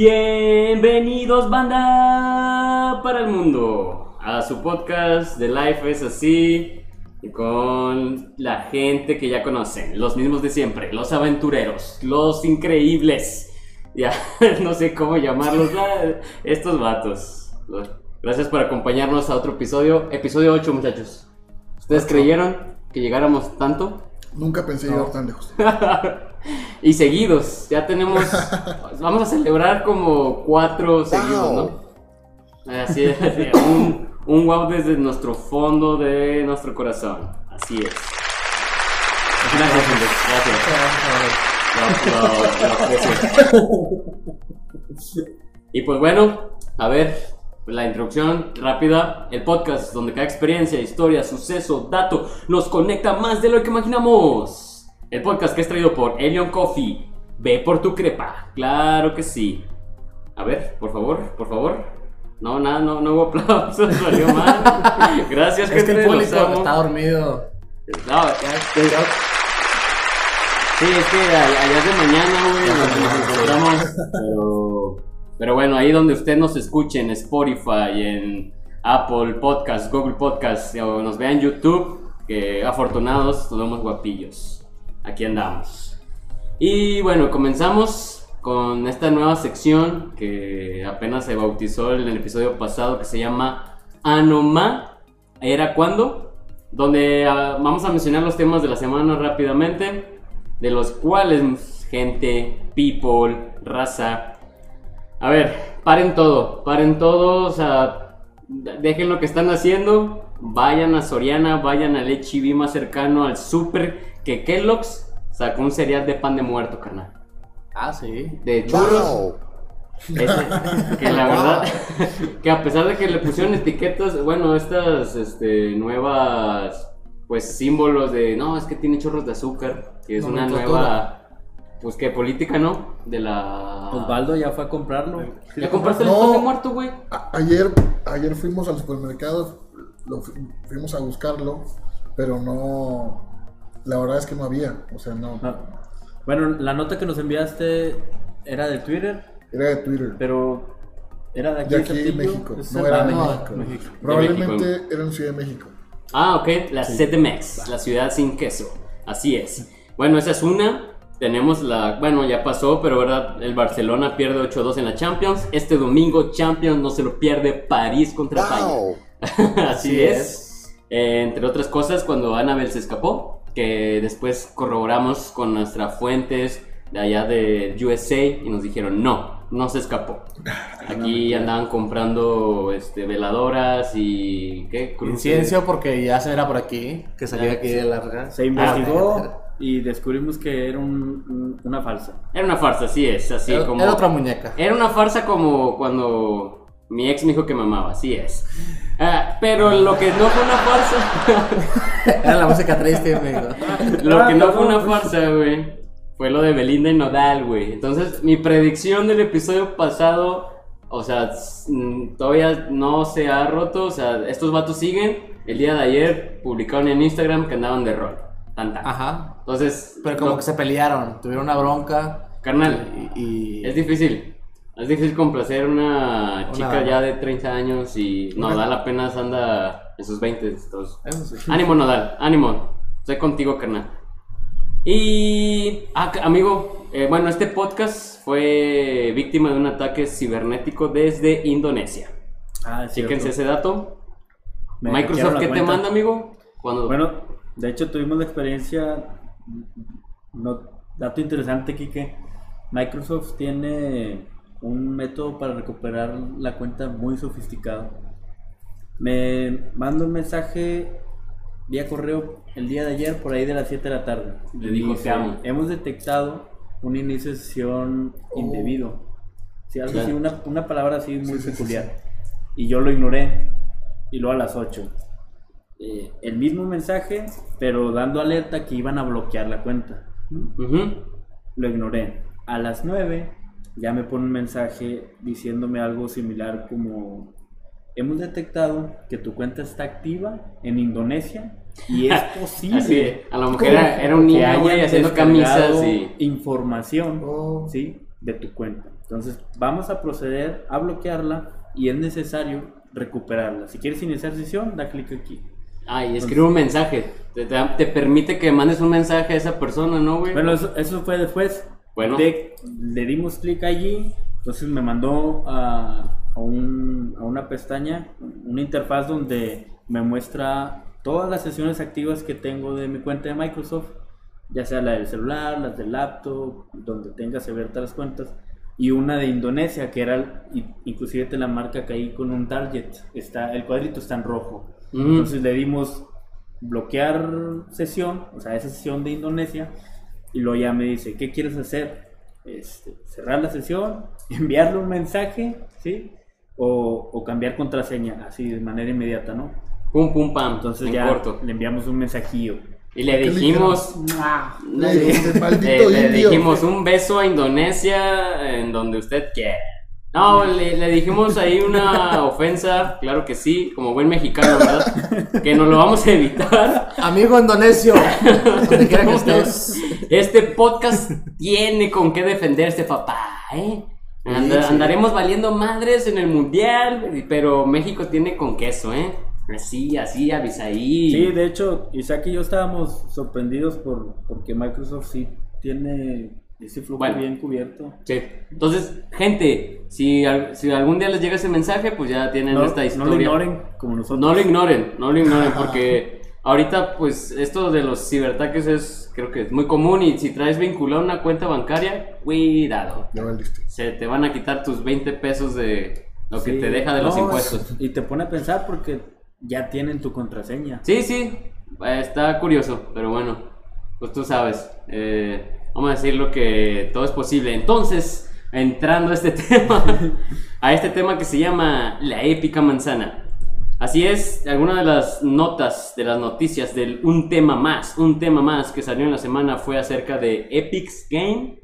Bienvenidos, banda, para el mundo, a su podcast de Life es así, con la gente que ya conocen, los mismos de siempre, los aventureros, los increíbles, ya no sé cómo llamarlos, la- estos vatos. Gracias por acompañarnos a otro episodio, episodio 8, muchachos. ¿Ustedes creyeron que llegáramos tanto? Nunca pensé llegar tan lejos. y seguidos, ya tenemos. vamos a celebrar como cuatro seguidos, ¿no? Así es, un, un wow desde nuestro fondo de nuestro corazón. Así es. Gracias, Andrés, gracias. Lo- lo- lo aprecio. Y pues bueno, a ver, la introducción rápida. El podcast donde cada experiencia, historia, suceso, dato nos conecta más de lo que imaginamos. El podcast que es traído por Elion Coffee. Ve por tu crepa. Claro que sí. A ver, por favor, por favor. No, nada, no, no hubo aplausos, salió mal. Gracias, Es que el público está dormido. No, ya. Sí, es que allá es de mañana, güey, nos encontramos, pero, pero bueno, ahí donde usted nos escuche en Spotify, en Apple Podcast, Google Podcast, o nos vea en YouTube, que afortunados, nos vemos guapillos. Aquí andamos. Y bueno, comenzamos con esta nueva sección que apenas se bautizó en el episodio pasado, que se llama Anoma. ¿Era cuándo? donde ah, vamos a mencionar los temas de la semana rápidamente, de los cuales gente, people, raza. A ver, paren todo, paren todo, o sea, de- dejen lo que están haciendo, vayan a Soriana, vayan al HEB más cercano, al super, que Kellogg's sacó un cereal de pan de muerto, carnal. Ah, sí. De churros. Ese- que la verdad, que a pesar de que le pusieron etiquetas, bueno, estas este, nuevas, pues símbolos de, no, es que tiene chorros de azúcar, que es una nueva, pues que política, ¿no? De la... Osvaldo ya fue a comprarlo. ¿Ya compraste el No. de muerto, güey? Ayer, ayer fuimos al supermercado, lo fu- fuimos a buscarlo, pero no. La verdad es que no había. O sea, no. Ah, Bueno, la nota que nos enviaste era de Twitter, Era de Twitter. pero era de aquí, De aquí? México. ¿Es No era ah, de México. México. México. Probablemente era en Ciudad de México. Ah, ok, la CDMX, la ciudad sin queso. Así es. Bueno, esa es una. Tenemos la. Bueno, ya pasó, pero verdad, el Barcelona pierde 8-2 en la Champions. Este domingo, Champions no se lo pierde París contra España. Así es. Eh, entre otras cosas, cuando Annabel se escapó, que después corroboramos con nuestras fuentes de allá de USA y nos dijeron no, no se escapó. Aquí andaban comprando este, veladoras y. ¿Qué? Cruces. Incienso porque ya se era por aquí, que salía aquí de larga. Se investigó Ah, y descubrimos que era un- un- una falsa. Era una farsa, así es, así era, como. era otra muñeca. Era una farsa como cuando mi ex me dijo que me amaba, así es. Ah, pero lo que no fue una farsa, Era la música triste, amigo. lo que no fue una farsa, güey, fue lo de Belinda y Nodal, güey. Entonces, mi predicción del episodio pasado, o sea, todavía no se ha roto, o sea, estos vatos siguen. El día de ayer publicaron en Instagram que andaban de rol. Tan, tan. Ajá. Entonces, Pero como que se pelearon, tuvieron una bronca. carnal, Y. y- Es difícil. Es difícil complacer a una chica ya de 30 años y Nodal apenas anda en sus 20. Entonces. Sí. Ánimo, Nodal, ánimo. Estoy contigo, carnal. Y, ah, amigo, eh, bueno, este podcast fue víctima de un ataque cibernético desde Indonesia. Ah. Chéquense ese dato. Me Microsoft, ¿qué te manda, amigo? Cuando... Bueno, de hecho tuvimos la experiencia, no, dato interesante, Kike. Microsoft tiene un método para recuperar la cuenta muy sofisticado. Me manda un mensaje vía correo el día de ayer por ahí de las 7 de la tarde. Le dijo, Dice, "Te amo". Hemos detectado un inicio de sesión indebido. Sí, algo Claro. así, una, una palabra así muy Sí, sí, sí, peculiar. Y yo lo ignoré. Y luego a las 8. Eh, el mismo mensaje, pero dando alerta que iban a bloquear la cuenta. Lo ignoré. A las 9 ya me pone un mensaje diciéndome algo similar como hemos detectado que tu cuenta está activa en Indonesia y es posible Así, a lo mejor era, era un que niño, güey, haciendo camisas y... información Oh. ¿sí? de tu cuenta. Entonces, vamos a proceder a bloquearla y es necesario recuperarla. Si quieres iniciar sesión, da clic aquí. Ah, y escribe un mensaje. Te, te- te permite que mandes un mensaje a esa persona, ¿no, güey? Bueno, eso, eso fue después. Bueno. De- le dimos clic allí, entonces me mandó a, a un- a una pestaña, una interfaz donde me muestra todas las sesiones activas que tengo de mi cuenta de Microsoft, ya sea la del celular, las del laptop, donde tengas abiertas las cuentas, y una de Indonesia, que era, inclusive te la marca que ahí con un target, está, el cuadrito está en rojo. Mm. Entonces le dimos bloquear sesión, o sea, esa sesión de Indonesia, y luego ya me dice, ¿qué quieres hacer? Este, cerrar la sesión, enviarle un mensaje, ¿sí? O, o cambiar contraseña, así de manera inmediata, ¿no? Pum, pum, pam. Entonces en ya corto. le enviamos un mensajillo. Y le ¿Qué le dijimos. Le Eh, le indio. dijimos un beso a Indonesia en donde usted quiera. No, le, le dijimos ahí una ofensa, claro que sí, como buen mexicano, ¿verdad? Que nos lo vamos a evitar. Amigo indonesio, donde quiera que estés. Este podcast tiene con qué defenderse, papá, ¿eh? Anda- Sí, sí. Andaremos valiendo madres en el mundial, pero México tiene con queso, ¿eh? Así, así, avisaí. Sí, de hecho, Isaac y yo estábamos sorprendidos por porque Microsoft sí tiene ese flujo Bueno. bien cubierto. Sí. Entonces, gente, si, al- si algún día les llega ese mensaje, pues ya tienen No, esta no historia. lo ignoren como nosotros. No lo ignoren, no lo ignoren, porque ahorita, pues, esto de los ciberataques es, creo que es muy común y si traes vinculada una cuenta bancaria, cuidado. Ya valiste. Se te van a quitar tus 20 pesos de lo que te deja de los No, impuestos. Y te pone a pensar porque ya tienen tu contraseña. Sí, sí, está curioso, pero bueno, pues tú sabes, eh, vamos a decir lo que todo es posible. Entonces, entrando a este tema, a este tema que se llama la épica manzana. Así es, alguna de las notas, de las noticias del un tema más, un tema más que salió en la semana fue acerca de Epic's Game,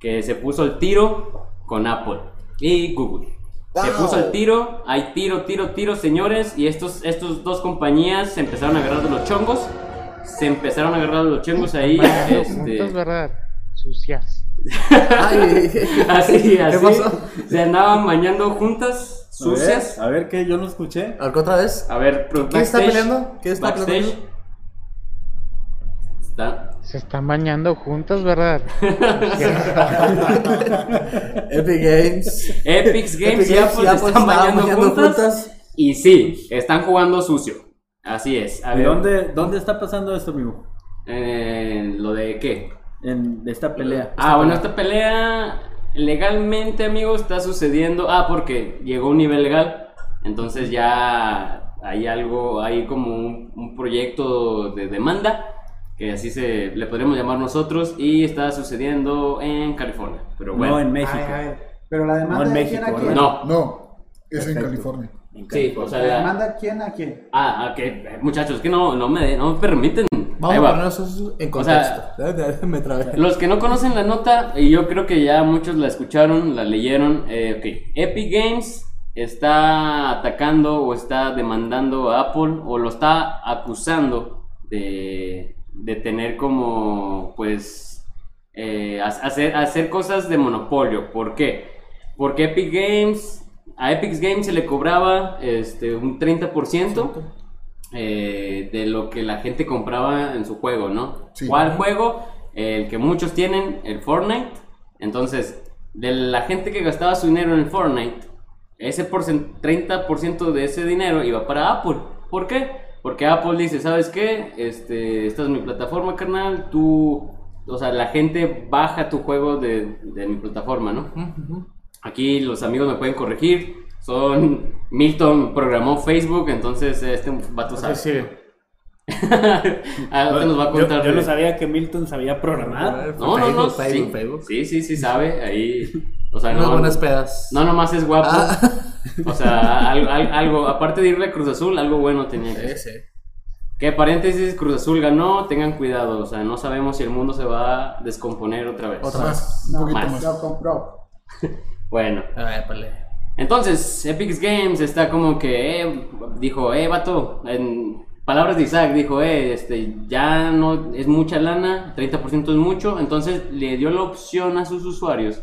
que se puso el tiro con Apple y Google. Se puso el tiro, hay tiro, tiro, tiro, señores, y estos, estos dos compañías se empezaron a agarrar de los chongos, se empezaron a agarrar de los chongos ahí, Bañando este. Sucias. Ay, así, así, pasó? se andaban bañando juntas, sucias. A ver, a ver que yo no escuché. ¿Algo otra vez? A ver, pro- ¿Quién está backstage, peleando? ¿Quién está backstage. peleando? Está. Se están bañando juntos, ¿verdad? Epic Games. Epic Games Epic y Games se Apple están bañando bañando juntas, juntas. Y sí, están jugando sucio. Así es. A ¿Y ver, dónde, dónde está pasando esto, amigo? eh, ¿Lo de qué? En esta pelea. Ah, bueno, esta pelea legalmente, amigo, está sucediendo. Ah, porque llegó a un nivel legal. Entonces ya hay algo, hay como un, un proyecto de demanda, que así se le podríamos llamar nosotros, y está sucediendo en California. Pero bueno. No en México. Ay, pero la demanda No en México. No. No, es en. California. Sí, o sea, La quién a quién. Ah, que muchachos, que no, no me, no me permiten. Vamos a va. poner eso en O sea, contexto. Me trabé. Los que no conocen la nota, y yo creo que ya muchos la escucharon, la leyeron, eh, ok, Epic Games está atacando o está demandando a Apple o lo está acusando de, de tener como, pues, eh, ha- hacer, hacer cosas de monopolio. ¿Por qué? Porque Epic Games, a Epic Games se le cobraba este, un 30% eh, de lo que la gente compraba en su juego, ¿no? Sí. ¿Cuál juego? El que muchos tienen, el Fortnite. Entonces, de la gente que gastaba su dinero en el Fortnite, ese porcen- 30% de ese dinero iba para Apple. ¿Por qué? Porque Apple dice, ¿sabes qué? Este, esta es mi plataforma, carnal. Tú, o sea, la gente baja tu juego de, de mi plataforma, ¿no? Aquí los amigos me pueden corregir. Son Milton programó Facebook, entonces este vato sabe. Sí, sí. Ahorita nos va a Yo- contar. Yo, no sabía que Milton sabía programar. No, no, no. Facebook, Facebook, sí. Facebook. Sí, sí, sí sabe. Ahí. O sea, Unas no. buenas pedas. No nomás es guapo. Ah. O sea, algo, al- algo, aparte de irle a Cruz Azul, algo bueno tenía que Sí, sí. Que paréntesis, Cruz Azul ganó, tengan cuidado. O sea, no sabemos si el mundo se va a descomponer otra vez. Otra un No, poquito más. más. Lo compró. Bueno. A ver, pale. Entonces, Epic Games está como que, eh, dijo, eh, vato, en palabras de Isaac, dijo, eh, este, ya no es mucha lana, 30% es mucho, entonces le dio la opción a sus usuarios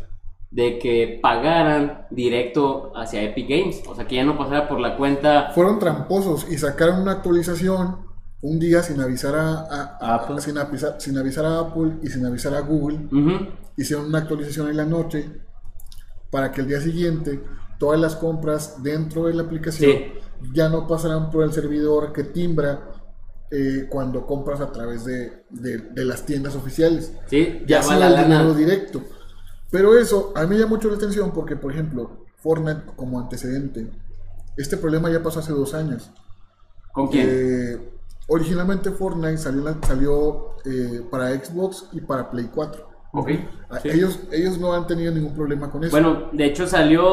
de que pagaran directo hacia Epic Games. O sea, que ya no pasara por la cuenta. Fueron tramposos y sacaron una actualización un día sin avisar a, a- a- Apple. sin, avisar, sin avisar a Apple y sin avisar a Google. Ujú. Hicieron una actualización en la noche para que el día siguiente todas las compras dentro de la aplicación Sí. ya no pasarán por el servidor que timbra eh, cuando compras a través de, de- de las tiendas oficiales. Sí, Ya ya va sea la el lana. dinero directo. Pero eso a mí me llama mucho la atención porque, por ejemplo, Fortnite como antecedente, este problema ya pasó hace dos años. ¿Con quién? Eh, originalmente Fortnite salió, salió eh, para Xbox y para Play 4. Ok. A- Sí. Ellos, ellos no han tenido ningún problema con eso. Bueno, de hecho salió,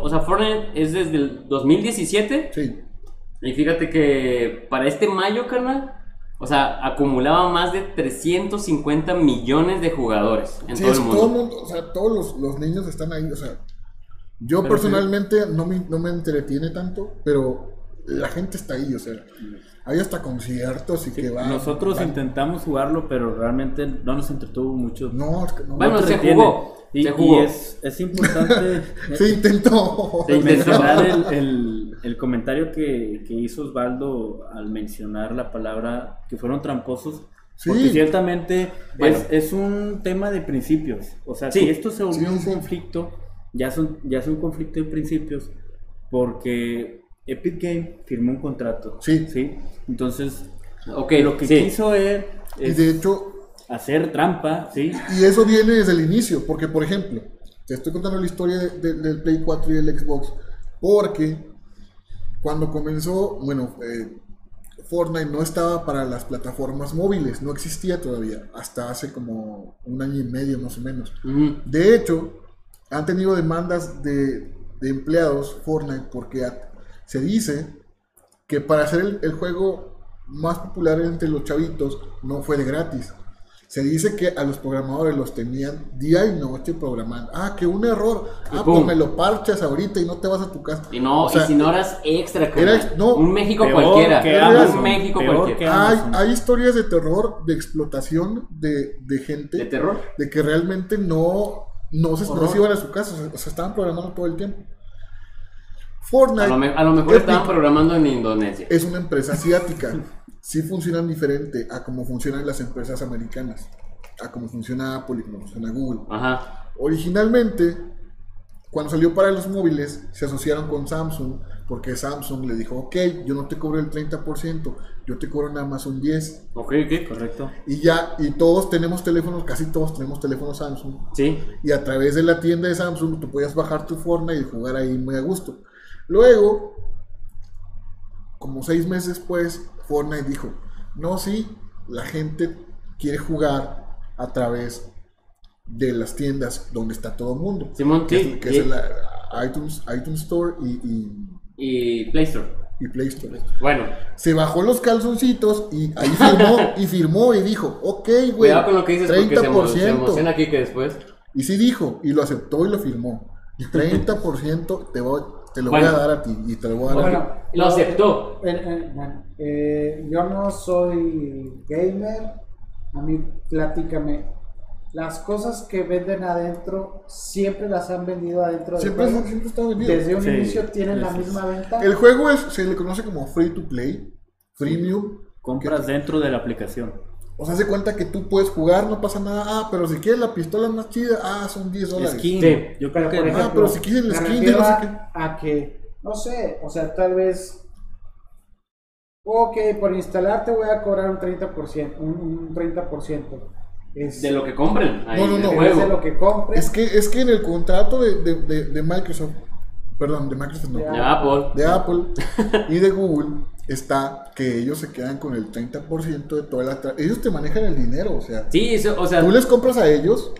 o sea, Fortnite es desde el 2017 sí. y fíjate que para este mayo, carnal, o sea, acumulaba más de 350 millones de jugadores en Sí, todo el mundo. todo el mundo, o sea, todos los, los niños están ahí, o sea, yo Pero personalmente no, me, no me entretiene tanto, pero la gente está ahí, o sea, hay hasta conciertos y que van. Nosotros van- intentamos jugarlo, pero realmente no nos entretuvo mucho. No, es que no. Bueno, No se jugó, Y, se y jugó. es, es importante se intentó. Se intentó. mencionar el, el- el comentario que, que hizo Osvaldo al mencionar la palabra que fueron tramposos. Sí. Porque ciertamente Bueno. es, es un tema de principios. O sea, Sí. si esto se volvió Sí, un sí. conflicto, ya, son, ya es un conflicto de principios, porque Epic Game firmó un contrato. Sí. Entonces, Ok, lo que sí. quiso él Y es de hecho, hacer trampa, ¿sí? y eso viene desde el inicio, porque por ejemplo, te estoy contando la historia de- de- del Play 4 y del Xbox, porque cuando comenzó, bueno, eh, Fortnite no estaba para las plataformas móviles, no existía todavía, hasta hace como un año y medio más o menos. De hecho, han tenido demandas de, de empleados Fortnite porque a- se dice que para hacer el, el juego más popular entre los chavitos no fue de gratis. Se dice que a los programadores los tenían día y noche programando. Ah, que un error. Y Ah, pues me lo parchas ahorita y no te vas a tu casa. Y no, O sea, y si no eras extra. Era no. un México Peor cualquiera. que un Amazon, México peor cualquiera. que hay, hay historias de terror, de explotación de, de gente. De terror. de que realmente no, no, se, no se iban a su casa, o sea, se estaban programando todo el tiempo. Fortnite A lo, me- a lo mejor estaban programando en Indonesia. es una empresa asiática. Sí funcionan diferente a cómo funcionan las empresas americanas, a cómo funciona Apple y cómo funciona Google. Ajá. Originalmente, cuando salió para los móviles, se asociaron con Samsung, porque Samsung le dijo, ok, yo no te cobro el 30%, yo te cobro nada más un 10%. Ok, ok. Correcto. Y ya, y todos tenemos teléfonos, casi todos tenemos teléfonos Samsung. Sí. Y a través de la tienda de Samsung tú podías bajar tu Fortnite y jugar ahí muy a gusto. Luego, como seis meses después, Fortnite dijo, no, sí, la gente quiere jugar a través de las tiendas donde está todo el mundo. Simón, que sí. que es la iTunes, iTunes Store y, y, y Play Store. y Play Store. Bueno, Se bajó los calzoncitos y ahí firmó y firmó y dijo, ok, güey, cuidado con lo que dices porque se, emo- se 30%. emociona aquí que después. Y sí dijo, y lo aceptó y lo firmó. Y 30% te, voy, te lo Bueno. voy a dar a ti y te lo voy a dar a ti. Bueno, Lo aceptó. eh, eh, bueno, eh, yo no soy gamer. A mí, platícame. Las cosas que venden adentro, siempre las han vendido adentro del Siempre, juego. siempre está vendido. Desde un Sí, inicio tienen la misma venta. El juego es, se le conoce como free to play, freemium. Compras dentro de la aplicación. O sea, se cuenta que tú puedes jugar, no pasa nada. Ah, pero si quieres la pistola más chida, ah, son 10 dólares. Skin. Sí. Yo creo por que ejemplo, Ah, pero si quieres el skin de no sé qué. a que, no sé, o sea, tal vez, ok, por instalar te voy a cobrar un 30%, un, un 30%. Es, De lo que compren. Ahí, No, no, en el no. es juego. de lo que compres. Es que, es que en el contrato de, de, de, de Microsoft, perdón, de Microsoft no. De Apple. de Apple y de Google está que ellos se quedan con el 30% de toda la... Ellos te manejan el dinero, o sea, Sí, eso, o sea, tú les compras a ellos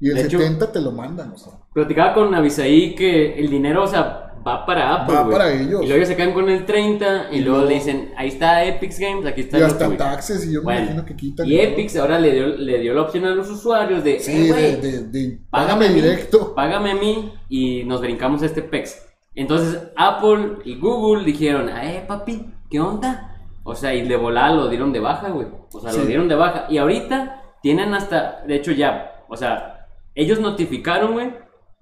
y el hecho- 70 te lo mandan, o sea. platicaba con Avisaí que el dinero, o sea, va para Apple. Va para ellos. Y luego se quedan con el 30 y, Y luego luego- le dicen, ahí está Epic Games, aquí está Y hasta taxes, y yo me Bueno, imagino que quitan. Y todo. Epic ahora le dio, le dio la opción a los usuarios de, Sí, "Eh, de, güey, de, de- págame págame a mí, directo. Págame a mí y nos brincamos este PEX. Entonces Apple y Google dijeron, eh papi, ¿qué onda? O sea, y de volada lo dieron de baja, güey. O sea, lo dieron de baja. Y ahorita tienen hasta, de hecho ya, o sea, ellos notificaron, güey,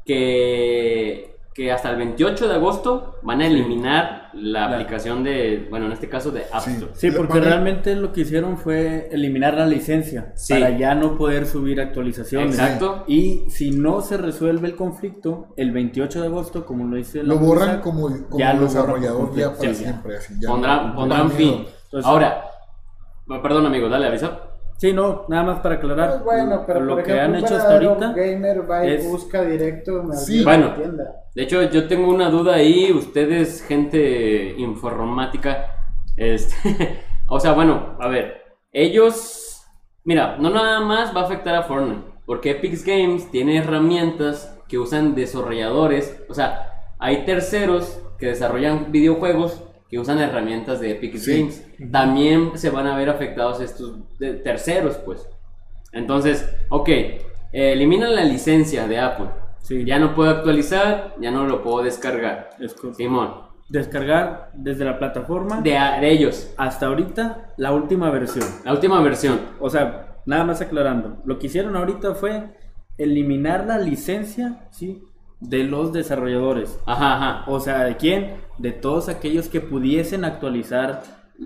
que, que hasta el 28 de agosto van a eliminar la La- aplicación de, bueno, en este caso de App Sí. Store. Sí, porque realmente lo que hicieron fue eliminar la licencia Sí. para ya no poder subir actualizaciones. Exacto. Y si no se resuelve el conflicto, el 28 de agosto, como lo dice la Lo borran empresa, como, como ya lo borran desarrollador ya para Sí, siempre. Así, ya Pondrán, no- pondrán no fin. Entonces- Ahora, perdón amigo, dale, avisa. Sí, no, nada más para aclarar. Pues bueno, pero lo por que ejemplo, han hecho hasta ahorita. gamer va y es- busca directo en Sí. Bueno. tienda. De hecho, yo tengo una duda ahí, ustedes, gente informática, este, o sea, bueno, a ver, ellos, mira, no nada más va a afectar a Fortnite, porque Epic Games tiene herramientas que usan desarrolladores, o sea, hay terceros que desarrollan videojuegos que usan herramientas de Epic Sí. Games. También se van a ver afectados estos terceros, pues. Entonces, ok, eh, eliminan la licencia de Apple. Sí. Ya no puedo actualizar, ya no lo puedo descargar. Es Simón, Descargar desde la plataforma de, de ellos, hasta ahorita la última versión. la última versión. O sea, nada más aclarando. Lo que hicieron ahorita fue eliminar la licencia, ¿sí? De los desarrolladores. Ajá, ajá. O sea, ¿de quién? De todos aquellos que pudiesen actualizar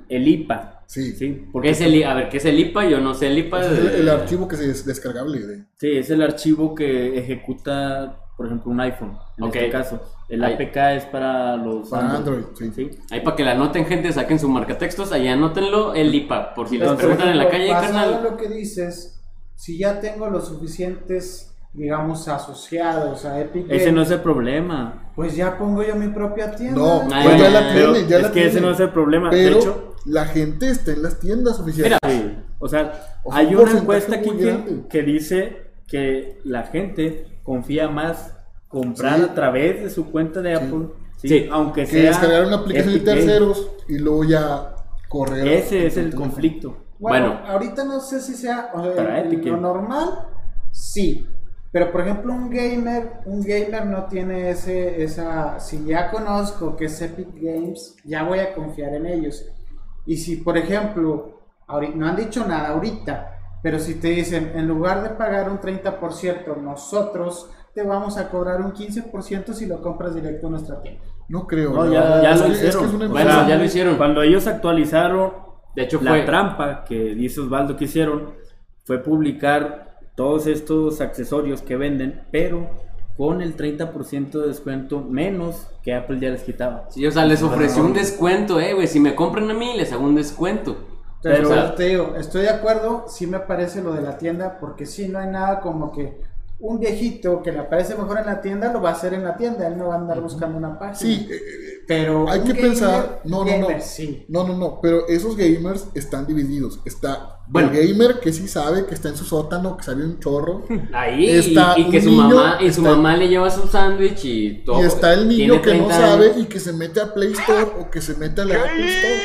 el IPA. Sí. ¿Sí? ¿Qué Porque es el, I- a ver, ¿qué es el IPA? Yo no sé el IPA. Es el, archivo que es descargable. De, Sí, es el archivo que ejecuta, por ejemplo, un iPhone. En este caso. El Ahí. APK es para los Para Android, sí. ¿sí? Ahí para que la anoten, gente, saquen su marcatextos, ahí anótenlo, el IPA. Por si les preguntan en la calle, carnal. en lo que dices, si ya tengo los suficientes, digamos, asociados a Epic Ese no es el problema. pues ya pongo yo mi propia tienda. No, Ah, pues ya ya, la Pero tiene, ya es la que tiene. ese no es el problema. Pero de hecho, la gente está en las tiendas oficiales. Mira, Sí, o sea, O sea, hay un una encuesta aquí que, que dice que la gente confía más comprar Sí. a través de su cuenta de Apple, sí, Sí. aunque que sea descargar una aplicación de Epic terceros y luego ya correr. Ese es el conflicto. Bueno, Bueno. ahorita no sé si sea o sea, Para Epic lo normal, sí. Pero por ejemplo, un gamer, un gamer no tiene ese, esa, si ya conozco que es Epic Games, ya voy a confiar en ellos. Y si por ejemplo, ahori- no han dicho nada ahorita, pero si te dicen, en lugar de pagar un 30%, nosotros te vamos a cobrar un 15% si lo compras directo a nuestra tienda. No creo. No, ya, ya es lo que- es que hicieron. es Bueno, ya lo hicieron. Cuando ellos actualizaron De hecho, la fue. trampa que dice Osvaldo que hicieron fue publicar todos estos accesorios que venden, pero con el 30% de descuento menos que Apple ya les quitaba. Sí, o sea, les ofreció un descuento, eh, güey. Si me compran a mí, les hago un descuento. Pero, o sea- te digo, estoy de acuerdo, sí me parece lo de la tienda, porque sí no hay nada como que un viejito que le parece mejor en la tienda lo va a hacer en la tienda, él no va a andar buscando una página. Sí, eh, pero hay un que gamer- pensar. No, no, no. sí. No, no, no. Pero esos gamers están divididos. Está Bueno. el gamer que sí sabe que está en su sótano, que sabe un chorro. Ahí, Está y, y que su niño, mamá, y su está- mamá le lleva su sándwich y todo. Y está el niño que no 30 sabe años. y que se mete a Play Store o que se mete a la Apple Store.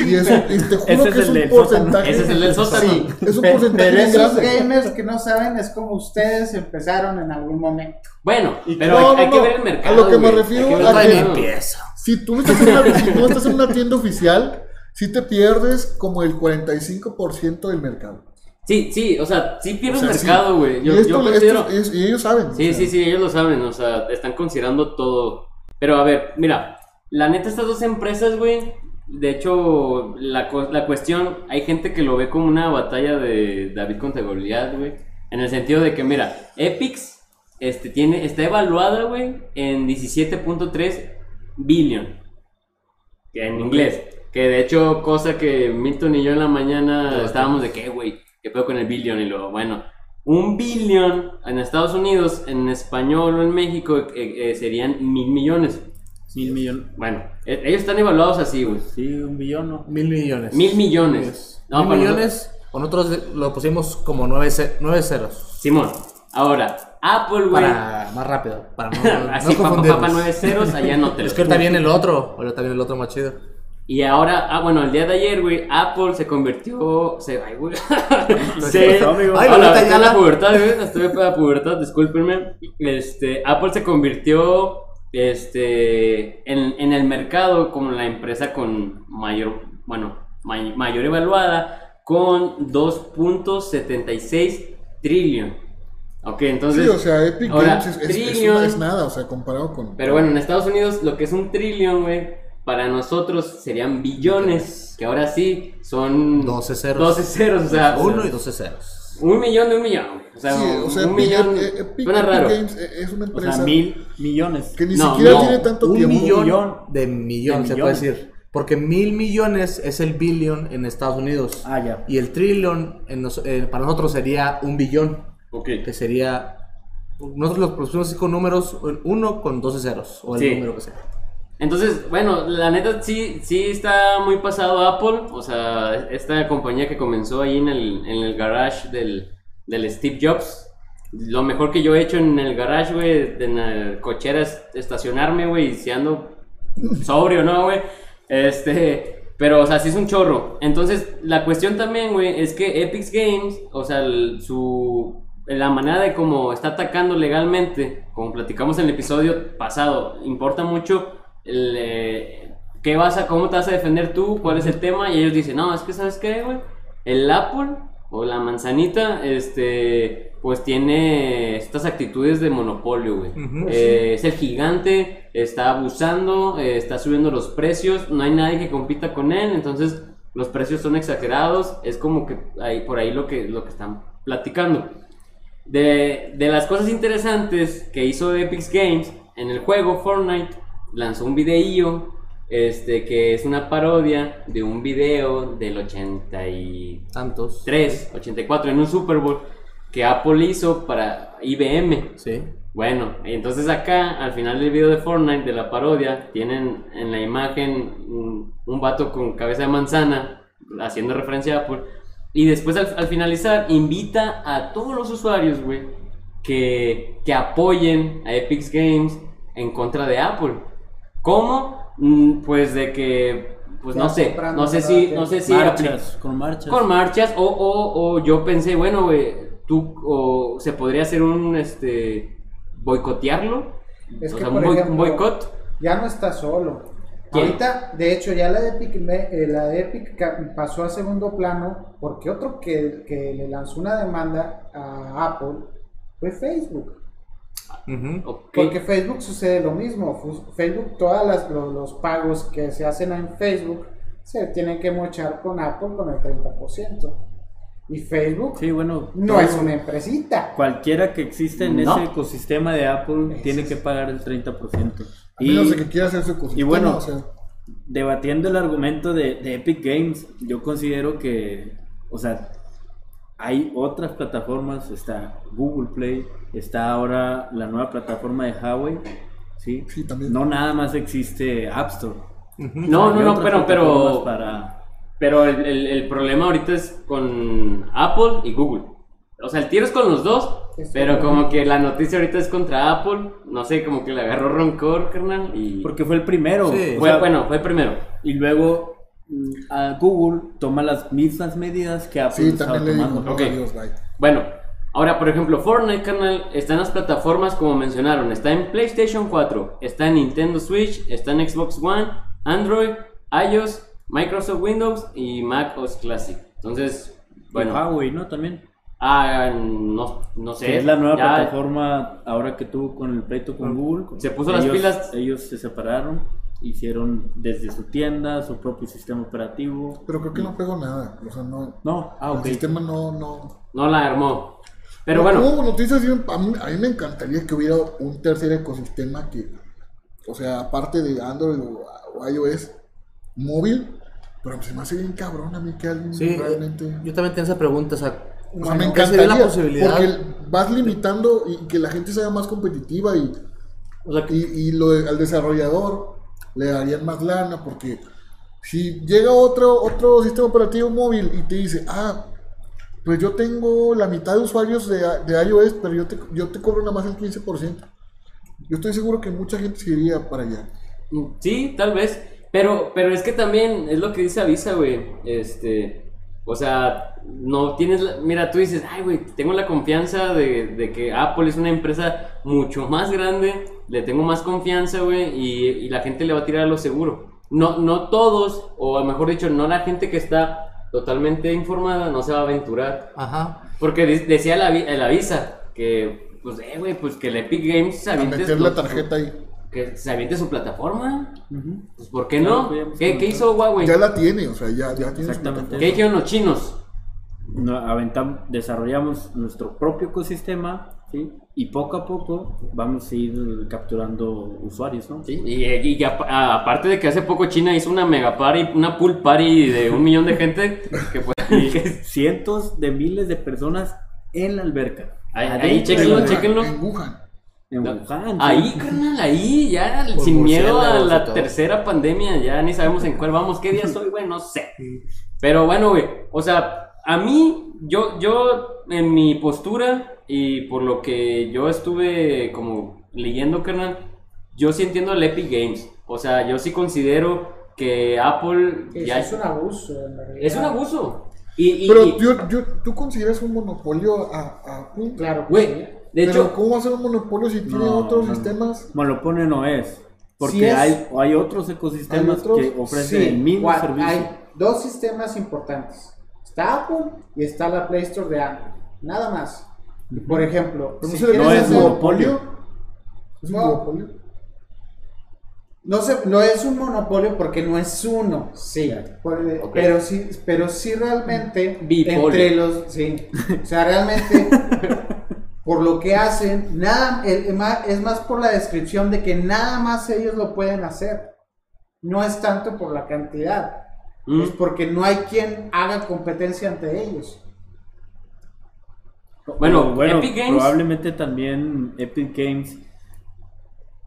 Y eso, y te juro Ese es que es un porcentaje. Ese es el del sótano. Sí, es un porcentaje pero esos grande. gamers que no saben es como ustedes empezaron en algún momento. Bueno, Y- pero No, hay, que ver el A mercado. lo que me refiero a que- empieza. Si tú, no estás en una, si tú estás en una tienda oficial, sí te pierdes como el 45% del mercado. Sí, sí, o sea, sí pierde O sea, el sí. mercado, güey. Y Yo, esto- yo esto- considero. es- y ellos saben. Sí, o sea, sí, sí, ellos lo saben, o sea, están considerando todo. Pero a ver, mira, la neta, estas dos empresas, güey, de hecho, la, la cuestión, hay gente que lo ve como una batalla de David contra Goliat, güey. En el sentido de que, mira, Epix este, tiene, está evaluada, güey, en 17.3 billion. En inglés. Que de hecho, cosa que Milton y yo en la mañana estábamos de que, güey, ¿qué pedo con el billion? Y luego, bueno, un billón en Estados Unidos, en español o en México, eh, eh, serían mil millones. Mil millones. Bueno, eh, ellos están evaluados así, güey. Sí, un billón, ¿no? Mil millones. Mil millones. No, Mil para millones. Con nosotros lo pusimos como nueve, ce- nueve ceros. Simón, ahora, Apple, güey. Para más rápido. Para no, no Así, papá, confundirnos. papá, nueve ceros, allá no te Es que ahorita viene el otro. Ahorita viene el otro más chido. Y ahora, ah, bueno, el día de ayer, güey, Apple se convirtió. Se, ay, güey. ¿Qué se, pasó? Ay, Hola, en la pubertad, güey. Estoy en la pubertad, discúlpenme. Este, Apple se convirtió este, en, en el mercado como la empresa con mayor, bueno, may- mayor evaluada, con 2.76 trillón. Ok, entonces. sí, o sea, Epic ahora, Games es, es- es trillion- una- es nada, o sea, comparado con... Pero bueno, en Estados Unidos lo que es un trillón, güey, para nosotros serían billones, que ahora sí son 12 ceros. 12 ceros, o sea, Uno y 12 ceros. Un millón de un millón. O sea, Sí, o sea, un Epic- millón. eh, Epic, suena Epic raro. Games eh, es una O empresa sea, mil millones. que ni No, siquiera no, tiene tanto Un tiempo. millón, Millón. de millón, De se puede decir. Porque mil millones es el billion en Estados Unidos. Ah, ya. Y el trillion en nos- eh, para nosotros sería un billón. Ok. Que sería. Nosotros los así con números, uno con 12 ceros. O el Sí. número que sea. Entonces, bueno, la neta sí, sí está muy pasado Apple. O sea, esta compañía que comenzó ahí en el, en el garage del, del Steve Jobs. Lo mejor que yo he hecho en el garage, güey, en la cochera es estacionarme, güey, y si ando sobrio, ¿no, güey? Este, pero, o sea, sí es un chorro. Entonces, la cuestión también, güey, es que Epic Games, o sea, su, la manera de cómo está atacando legalmente, como platicamos en el episodio pasado, importa mucho el, eh, qué vas a, cómo te vas a defender tú, cuál es el tema, y ellos dicen, no, es que, ¿sabes qué, güey? El Apple o la manzanita, este, pues tiene estas actitudes de monopolio, güey. Eh, es el gigante, está abusando, eh, está subiendo los precios, no hay nadie que compita con él, entonces los precios son exagerados, es como que ahí, por ahí lo que, lo que están platicando. De, de las cosas interesantes que hizo Epic Games en el juego Fortnite, lanzó un videillo este, que es una parodia de un video del 83, Tantos. 84 en un Super Bowl que Apple hizo para IBM. Sí. Bueno, entonces acá, al final del video de Fortnite, de la parodia, tienen en la imagen un, un vato con cabeza de manzana, haciendo referencia a Apple. Y después, al, al finalizar, invita a todos los usuarios, güey, que, que apoyen a Epic Games en contra de Apple. ¿Cómo? Mm, Pues de que, pues no sé, no sé si, no sé si marchas, con marchas. con marchas o, o, o yo pensé, bueno, güey, tú o se podría hacer un este boicotearlo, Es o que, sea, por un, boi- ejemplo, un boicot. Ya no está solo. ¿Quién? Ahorita, de hecho, ya la de Epic, me- eh, la de Epic pasó a segundo plano porque otro que, que le lanzó una demanda a Apple fue Facebook. Porque Facebook sucede lo mismo. Facebook, todos los pagos que se hacen en Facebook se tienen que mochar con Apple con el 30%. Y Facebook Sí, bueno. no todo- es una empresita. Cualquiera que existe en No. ese ecosistema de Apple Ese tiene es- que pagar el 30%. A Y menos de que quiera hacer su ecosistema. y bueno, o sea, debatiendo el argumento de, de Epic Games, yo considero que, o sea, hay otras plataformas, está Google Play, está ahora la nueva plataforma de Huawei, ¿sí? Sí, también. No nada más existe App Store. No, no, no, pero, pero, Para... pero el, el- el problema ahorita es con Apple y Google. O sea, el tiro es con los dos, Es pero como que la noticia ahorita es contra Apple, no sé, como que le agarró roncor, carnal, y Porque fue el primero. Sí. o fue, sea, bueno, fue primero. Y luego mm, a Google toma las mismas medidas que Apple sí, estaba también le digo, tomando. no, Ok. adiós, bye. Bueno, ahora por ejemplo, Fortnite, carnal, está en las plataformas como mencionaron. Está en PlayStation 4, está en Nintendo Switch, está en Xbox One, Android, iOS, Microsoft Windows y Mac OS Classic. Entonces, Bueno, bueno, Huawei, ¿no? También. ah, no, no sé. Que es la nueva ya- plataforma ahora que tuvo con el pleito con Google. Se puso las pilas. Ellos se separaron, hicieron desde su tienda su propio sistema operativo. Pero creo que no pegó nada. O sea, no. No, ah, El sistema no. no... No la armó. Pero No, bueno, Hubo noticias a mí, a mí me encantaría que hubiera un tercer ecosistema que. O sea, aparte de Android o, o iOS móvil. Pero se me hace bien cabrón a mí que alguien Sí, realmente. yo también tengo esa pregunta, o sea, O sea, me ¿qué sería encantaría. la posibilidad? Porque vas limitando y que la gente sea más competitiva y, O sea, que- y, y lo de- al desarrollador le darían más lana porque si llega otro otro sistema operativo móvil y te dice ah pues yo tengo la mitad de usuarios de, de iOS pero yo te, yo te cobro nada más el 15% yo estoy seguro que mucha gente se iría para allá Sí, tal vez. Pero, pero es que también es lo que dice Avisa, güey. Este. O sea, no tienes. la- mira, tú dices, ay, güey, tengo la confianza de, de que Apple es una empresa mucho más grande. Le tengo más confianza, güey. Y, y la gente le va a tirar a lo seguro. No, no todos, o mejor dicho, no la gente que está totalmente informada, no se va a aventurar. ajá. Porque de- decía el, avi- el Avisa, que, pues, eh, güey, pues que el Epic Games se A aviente meter su- la tarjeta ahí. que se aviente su plataforma. Ujú. Pues, ¿por qué no? ¿Qué, hizo Huawei? Ya la tiene, o sea, ya, ya tiene. su Exactamente. ¿Qué dijeron los chinos? No, aventam- desarrollamos nuestro propio ecosistema, ¿sí? Y poco a poco vamos a ir capturando usuarios, ¿no? Sí, y, y ya, aparte de que hace poco China hizo una mega party, una pool party de un millón de gente, que Y cientos de miles de personas en la alberca. Ahí- ahí. En Wuhan. En Wuhan, ahí, sí. carnal, ahí, ya, Por sin miedo a la tercera pandemia, ya ni sabemos en cuál vamos, qué día soy, güey, no sé. Pero bueno, güey, o sea, a mí, yo, yo, en mi postura y por lo que yo estuve como leyendo, carnal, yo sí entiendo el Epic Games. O sea, yo sí considero que Apple Eso ya es un abuso, en realidad. es un abuso. Y, y- Pero y- yo, yo, tú consideras un monopolio a, a Apple. Claro, güey, sí. de Pero hecho, ¿cómo va a ser un monopolio si tiene No, otros no, no. sistemas? Monopolio no es. Porque Sí es. Hay, hay otros ecosistemas Hay otros, que ofrecen Sí, el mismo servicio. Hay dos sistemas importantes. Está Apple y está la Play Store de Android. Nada más. Por ejemplo, si quieres no es hace hacer- monopolio. ¿Es un No. monopolio? No, se, no es un monopolio porque no es uno, sí, pero sí, pero sí realmente Bipolio. entre los, sí, o sea, realmente por lo que hacen, nada, es más por la descripción de que nada más ellos lo pueden hacer, no es tanto por la cantidad, mm, es porque no hay quien haga competencia ante ellos. Bueno, bueno, Epic Games- probablemente también Epic Games,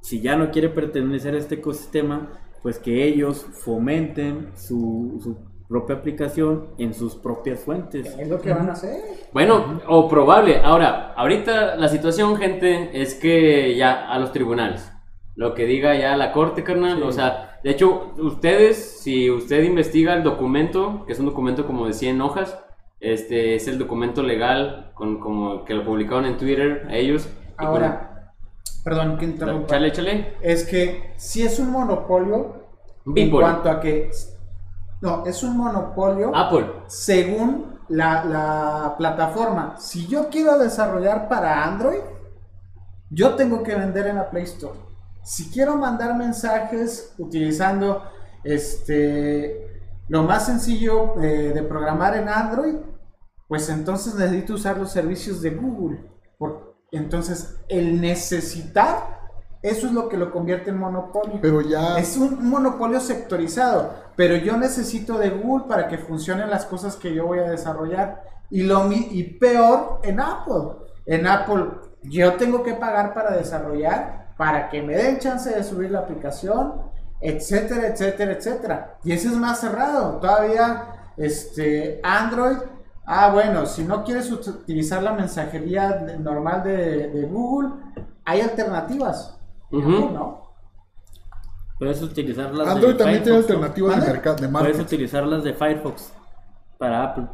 si ya no quiere pertenecer a este ecosistema, pues que ellos fomenten su, su propia aplicación en sus propias fuentes. Es lo que van a hacer. bueno, o probable. Ahora, ahorita la situación, gente, es que ya a los tribunales. Lo que diga ya la corte, carnal. Sí. O sea, de hecho, ustedes, si usted investiga el documento, que es un documento como de 100 hojas, este es el documento legal con como que lo publicaron en Twitter ellos. Ahora, perdón que interrumpa. Chale, chale. es que si es un monopolio en cuanto a que no es un monopolio Apple. según la, la plataforma si yo quiero desarrollar para Android yo tengo que vender en la Play Store si quiero mandar mensajes utilizando este lo más sencillo eh, de programar en Android pues entonces necesito usar los servicios de Google Por- entonces el necesitar eso es lo que lo convierte en monopolio Pero ya. es un monopolio sectorizado, pero yo necesito de Google para que funcionen las cosas que yo voy a desarrollar. Y, lo, y peor en Apple. En Apple yo tengo que pagar para desarrollar, para que me den chance de subir la aplicación, etcétera, etcétera, etcétera. Y ese es más cerrado. Todavía este, Android, ah, bueno, si no quieres ut- utilizar la mensajería normal de, de Google, hay alternativas. Ujú. ¿no? Puedes utilizar las Android de también tiene alternativas de mercado, de Puedes marketing. utilizar las de Firefox para Apple.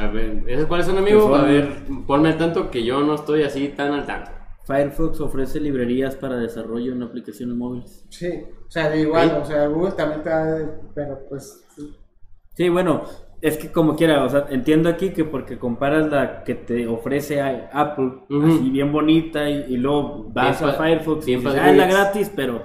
A ver, ¿esos cuáles son, amigo? Que son- A ver, ponme al tanto que yo no estoy así tan al tanto. Firefox ofrece librerías para desarrollo en aplicaciones móviles. Sí, o sea, de igual, Sí. o sea, Google también te da, de- pero pues, Sí, bueno, es que como quiera, o sea, entiendo aquí que porque comparas la que te ofrece a- Apple, Ujú. así bien bonita, y, y luego vas Bien a Firefox bien y dices, ah, es la gratis, pero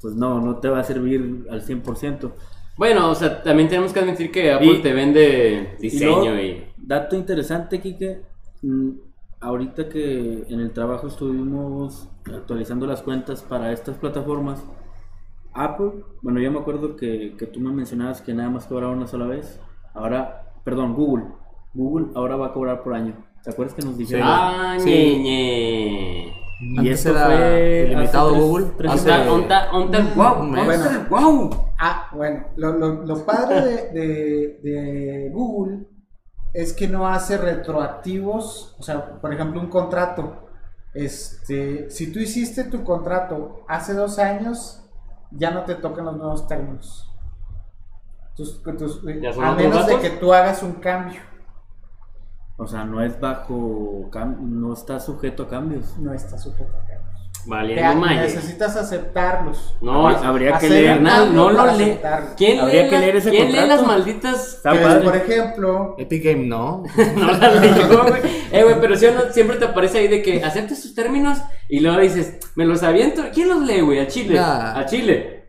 pues no, no te va a servir al 100%. Bueno, o sea, también tenemos que admitir que Apple Y- te vende diseño luego, y... Dato interesante, Kike. Ahorita que en el trabajo estuvimos actualizando las cuentas para estas plataformas, Apple, bueno, yo me acuerdo que, que tú me mencionabas que nada más cobraba una sola vez. Ahora, perdón, Google. Google ahora va a cobrar por año. ¿Te acuerdas que nos dijeron? ¡Ah, Sí. y Antes esto era fue tres- Google. guau. ah, bueno, lo, lo, lo padre de, de, de Google es que no hace retroactivos, o sea, por ejemplo, un contrato. Este, si tú hiciste tu contrato hace dos años, ya no te tocan los nuevos términos. Tus- tus- ¿Ya son a menos de que tú hagas un cambio, O sea, no es bajo, no está sujeto a cambios. no está sujeto a cambios. Te- Maya. necesitas aceptarlos. No, habría que Hacer leer. carnal, no lo lee. ¿Quién Habría lee, que la- leer ese ¿quién lee las malditas padre. por ejemplo, Epic Game no. no las leyó, güey. Eh, güey, pero si no, siempre te aparece ahí de que aceptes sus términos y luego dices, me los aviento. ¿Quién los lee, güey? A Chile. Nah. A Chile.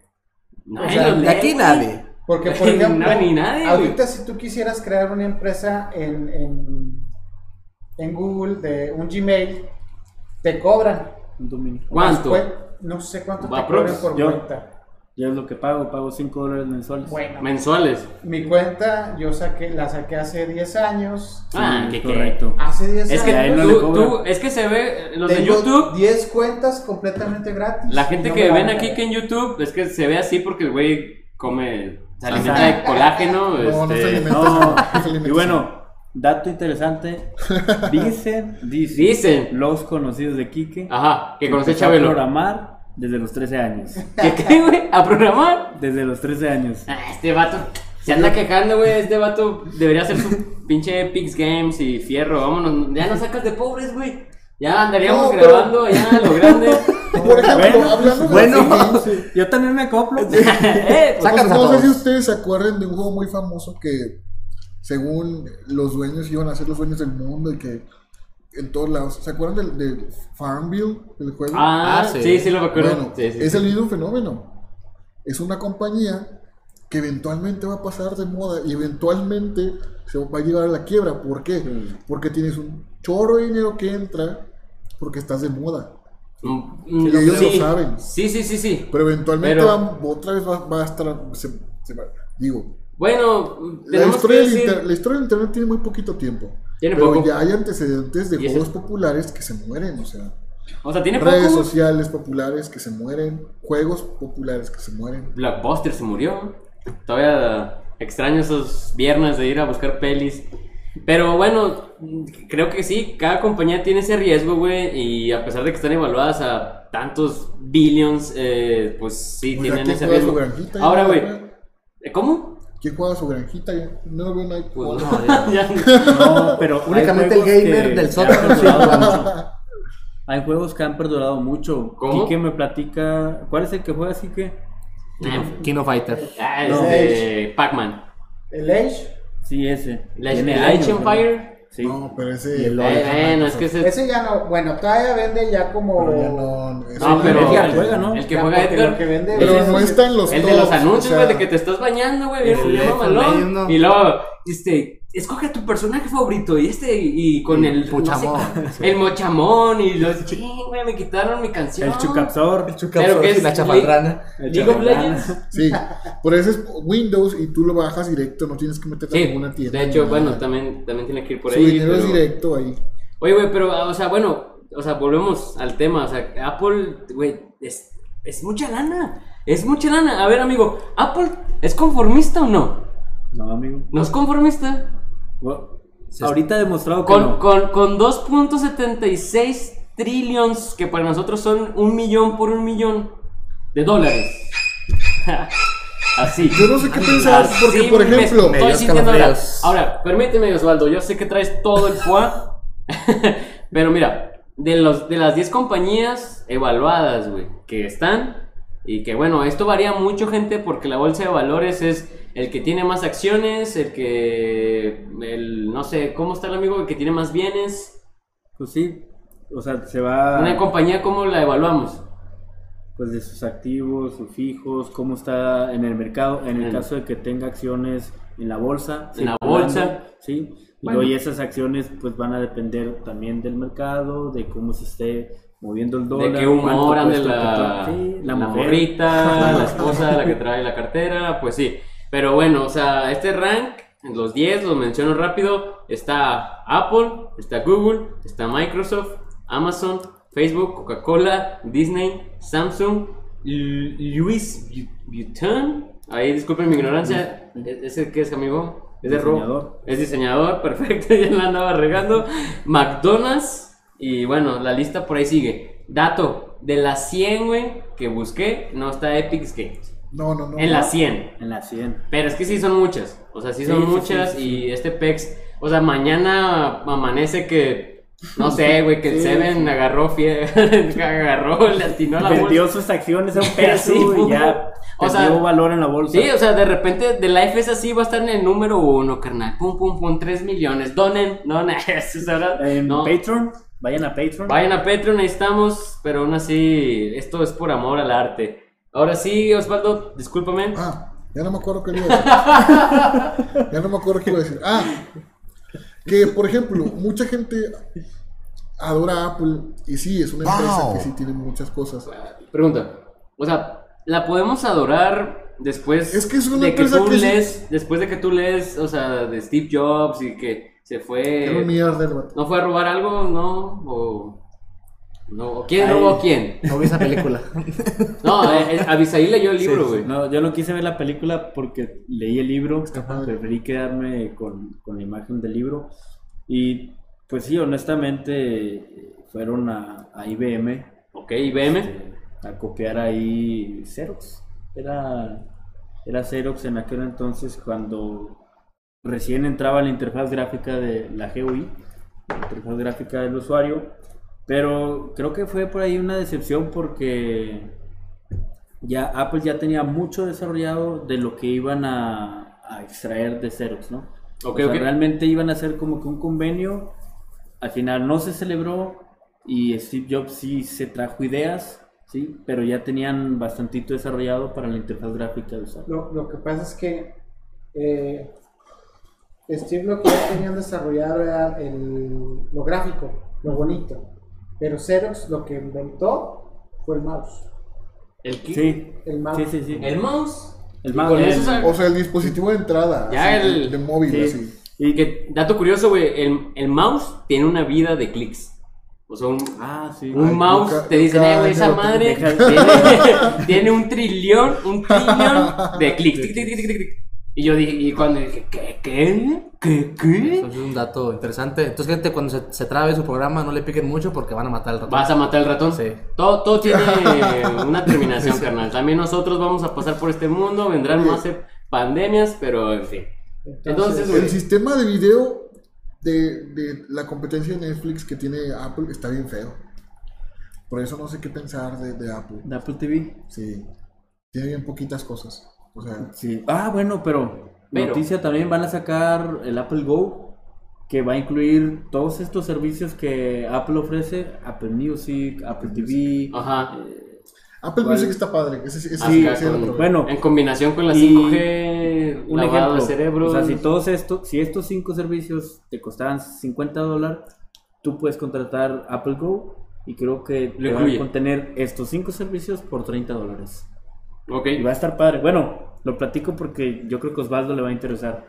Nadie O sea, los De lee, aquí nadie. porque por No, ejemplo, ni nadie, ahorita si tú quisieras crear una empresa en, en, en Google de un Gmail, te cobran. Un dominio. ¿Cuánto? Después, no sé cuánto te cobran por yo. cuenta. Yo es lo que pago, pago 5 dólares mensuales. Bueno, Mensuales. mi cuenta yo saqué, la saqué hace 10 años. Ah, Sí, que correcto. Hace 10 Es años. que a él no le tú, cobran. tú- es que se ve, los de YouTube, 10 cuentas completamente gratis. la gente No que ven aquí que en YouTube, es que se ve así porque el güey come, se alimenta de colágeno. No, no se este, alimenta. No, No se alimenta. y bueno, dato interesante. Dicen, dicen, Dicen. los conocidos de Quique. Ajá, que conoce empezó a Chabelo. programar desde los 13 años. ¿Qué qué, güey? ¿A programar? Desde los 13 años. Ah, este vato se anda quejando, güey. Este vato debería hacer su pinche Pix Games y fierro. Vámonos, ya nos sacas de pobres, güey. Ya andaríamos No, pero- grabando ya a lo grande. Por ejemplo, Bueno, hablando de bueno. los games, Yo también me acoplo. eh, pues, a no sé si ustedes se acuerdan de un juego muy famoso que, según los dueños, iban a ser los dueños del mundo y que en todos lados. ¿Se acuerdan del, del Farmville, el juego? ah, Ah, sí. sí. sí, lo recuerdo. bueno, Sí, sí, es sí. el mismo fenómeno. Es una compañía que eventualmente va a pasar de moda y eventualmente se va a llegar a la quiebra. ¿Por qué? Porque tienes un chorro de dinero que entra porque estás de moda. Mm, mm, Sí, ellos sí. lo saben. Sí, sí, sí, sí. Pero eventualmente Pero- va- otra vez va, va a estar. se- se va- digo, Bueno, la que historia, decir... la historia del internet tiene muy poquito tiempo. Tiene pero poco. ya hay antecedentes de ese- juegos populares que se mueren, o sea, O sea, tiene redes poco. sociales populares que se mueren, juegos populares que se mueren. Blockbuster se murió. Todavía extraño esos viernes de ir a buscar pelis. Pero bueno, creo que sí, cada compañía tiene ese riesgo, güey. Y a pesar de que están evaluadas a tantos billions, eh, pues sí, tienen ¿quién ese riesgo. Ahora, güey, juega. ¿eh, ¿cómo? ¿Quién juega su granjita? Ya No lo veo nadie Pues no, ya- No, pero Únicamente el gamer que- del sótano. Hay juegos que han perdurado mucho. ¿Cómo? Quique me platica. ¿Cuál es el que juega así que? Kino Fighter. Ah, No. este, Pac-Man. El Age, Sí, ese. El años, Age ¿no? Empire. Sí. No, pero Y ese. el Eh, bueno, es que ese... ese ya no, bueno, todavía vende ya como... Pero ya no. ese No, ya pero Edgar juega, ¿no? el que juega Edgar. que vende- Pero no es- está en los El de los anuncios, o sea, güey, de que te estás bañando, güey, bien, El bien de mamalón. Legend, Y luego, este, escoge a tu personaje favorito y este, y con el... No sé, el mochamón y los... Ching, güey, me quitaron mi canción. El Chucapsor. Pero que es la chapadrana. El League of. Legends. Sí, por eso es Windows y tú lo bajas directo, no tienes que meterte Sí, en ninguna tienda. de hecho, bueno, también, también tiene que ir por Su ahí. dinero es directo ahí. Oye, güey, pero, o sea, bueno, o sea, volvemos al tema. O sea, Apple, güey, es, es mucha lana. Es mucha lana. A ver, amigo, ¿Apple es conformista o no? No, amigo. ¿No es conformista? Bueno, Ahorita ha demostrado que Con, no. con, con 2.76 trillions, que para nosotros son un millón por un millón de dólares. Así. Yo no sé qué pensar, porque, por me ejemplo, estoy sintiendo ahora. Ahora, permíteme, Osvaldo, yo sé que traes todo el FUA, pero mira, de, los, de las 10 compañías evaluadas, güey, que están, y que bueno, esto varía mucho, gente, porque la bolsa de valores es el que tiene más acciones, el que, el, no sé, ¿cómo está el amigo? El que tiene más bienes. Pues sí. O sea, se va. Una compañía, ¿cómo la evaluamos? pues de sus activos, sus fijos, cómo está en el mercado, en el caso de que tenga acciones en la bolsa. En la bolsa. Sí. Y Bueno. y esas acciones pues van a depender también del mercado, de cómo se esté moviendo el dólar. De qué humor ande la. Sí, la, la, morrita, la esposa, la que trae la cartera, pues sí. Pero bueno, o sea, este rank, los 10, los menciono rápido, está Apple, está Google, está Microsoft, Amazon, Facebook, Coca-Cola, Disney, Samsung, L- Louis Vu- Vuitton, ahí disculpen mi ignorancia, ¿E- ¿ese qué es, amigo? ¿Es de? Diseñador. Es diseñador, perfecto, ya la andaba regando. McDonald's, y bueno, la lista por ahí sigue. Dato, de las 100, güey, que busqué, no está Epic Games. No, no, no. En las 100. En la 100. Pero es que sí son muchas. O sea, sí son sí, muchas sí, sí, y este PEX, o sea, mañana amanece que No sé, güey, que el Sí, Seven agarró fie- agarró, le atinó a la Vendió bolsa. sus acciones a un peso Sí, y ya o sea, valor en la bolsa. Sí, o sea, de repente The Life es así, va a estar en el número uno, carnal. Pum, pum, pum, 3 millones. Donen, donen. Eso es ahora. en no. Patreon, vayan a Patreon. Vayan a Patreon, ahí estamos, pero aún así, esto es por amor al arte. Ahora sí, Osvaldo, discúlpame. Ah, ya no me acuerdo qué iba a decir. ya no me acuerdo qué iba a decir. Ah, que por ejemplo, mucha gente adora Apple y sí, es una empresa Wow. que sí tiene muchas cosas. Pregunta. O sea, ¿la podemos adorar después Es que es una de que empresa tú que sí- lees, después de que tú lees, o sea, de Steve Jobs y que se Era un fue... mierda. ¿No fue a robar algo? ¿No? ¿O, no? ¿O quién Ay. robó a quién? No vi esa película. No, eh, eh, Abisaí leyó el libro, Sí, güey. No, yo no quise ver la película porque leí el libro, preferí quedarme con, con la imagen del libro y pues sí, honestamente fueron a, a IBM Ok, IBM. eh, a copiar ahí Xerox. Era, era Xerox en aquel entonces cuando recién entraba la interfaz gráfica de la GUI, la interfaz gráfica del usuario, pero creo que fue por ahí una decepción porque ya Apple ya tenía mucho desarrollado de lo que iban a, a extraer de Xerox, ¿no? Ok, O sea, ok. Realmente iban a hacer como que un convenio, al final no se celebró y Steve Jobs sí se trajo ideas, sí, pero ya tenían bastantito desarrollado para la interfaz gráfica de. Lo, lo que pasa es que eh, Steve lo que ya tenían desarrollado era el, lo gráfico, lo bonito. Pero Xerox lo que inventó fue el mouse. ¿El qué? Sí, El mouse. sí, sí, sí. ¿El mouse? El mouse, el- eso O sea, el dispositivo de entrada. Ya así, el- de, móvil, sí. así. Y que, dato curioso, güey, el, el mouse tiene una vida de clics. O sea, un, Ah, sí. un Ay, mouse, nunca- te dicen, eh, güey, esa madre tiene, tiene un trillón, un trillón de clics. tic, tic, tic, tic, tic, tic. Y yo dije, y cuando dije, ¿qué? ¿Qué? ¿Qué? ¿Qué? Eso es un dato interesante. Entonces, gente, cuando se, se trabe su programa, no le piquen mucho porque van a matar al ratón. ¿Vas a matar al ratón? Sí. Todo, todo tiene una terminación, carnal. También nosotros vamos a pasar por este mundo, vendrán más pandemias, pero en fin. Entonces, El güey, sistema de video de, de la competencia de Netflix que tiene Apple está bien feo. Por eso no sé qué pensar de, de Apple. ¿De Apple TV? Sí. Tiene bien poquitas cosas. O sea, Sí. Ah, bueno, pero, Pero- noticia también van a sacar el Apple Go que va a incluir todos estos servicios que Apple ofrece, Apple Music, Apple TV. ajá. Apple ¿Cuál? Music está padre. Ese, ese, ese- Sí, ese era con- otro. Bueno, En combinación con la Y 5G, un lavado ejemplo, de cerebros. o sea, si todos estos, si estos cinco servicios te costaran 50 dólares, tú puedes contratar Apple Go y creo que Lo te van a contener estos cinco servicios por 30 dólares. Ok. Y va a estar padre. Bueno, lo platico porque yo creo que Osvaldo le va a interesar.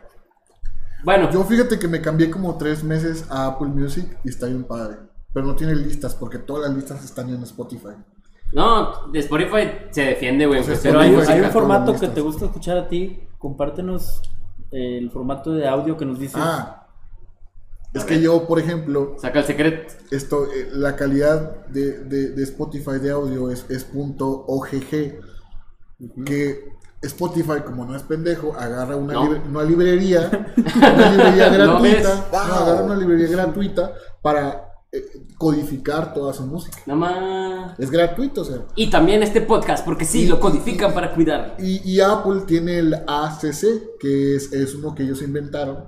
Bueno, Yo fíjate que me cambié como tres meses a Apple Music y está bien padre. Pero no tiene listas porque todas las listas están en Spotify. no, de Spotify se defiende, güey. Pero hay, un formato que te gusta escuchar a ti. Compártenos eh, el formato de audio que nos dices. Ah, es que yo, por ejemplo, Saca el secreto. esto, eh, la calidad de, de- de Spotify de audio es, es punto .ogg, que Spotify, como no es pendejo, agarra una, No. una librería, una librería gratuita, no, agarra una librería gratuita para eh, codificar toda su música. Nada más. Es gratuito, o sea. Y también este podcast, porque sí, lo codifican para cuidar. Y, y Apple tiene el ACC, que es, es uno que ellos inventaron.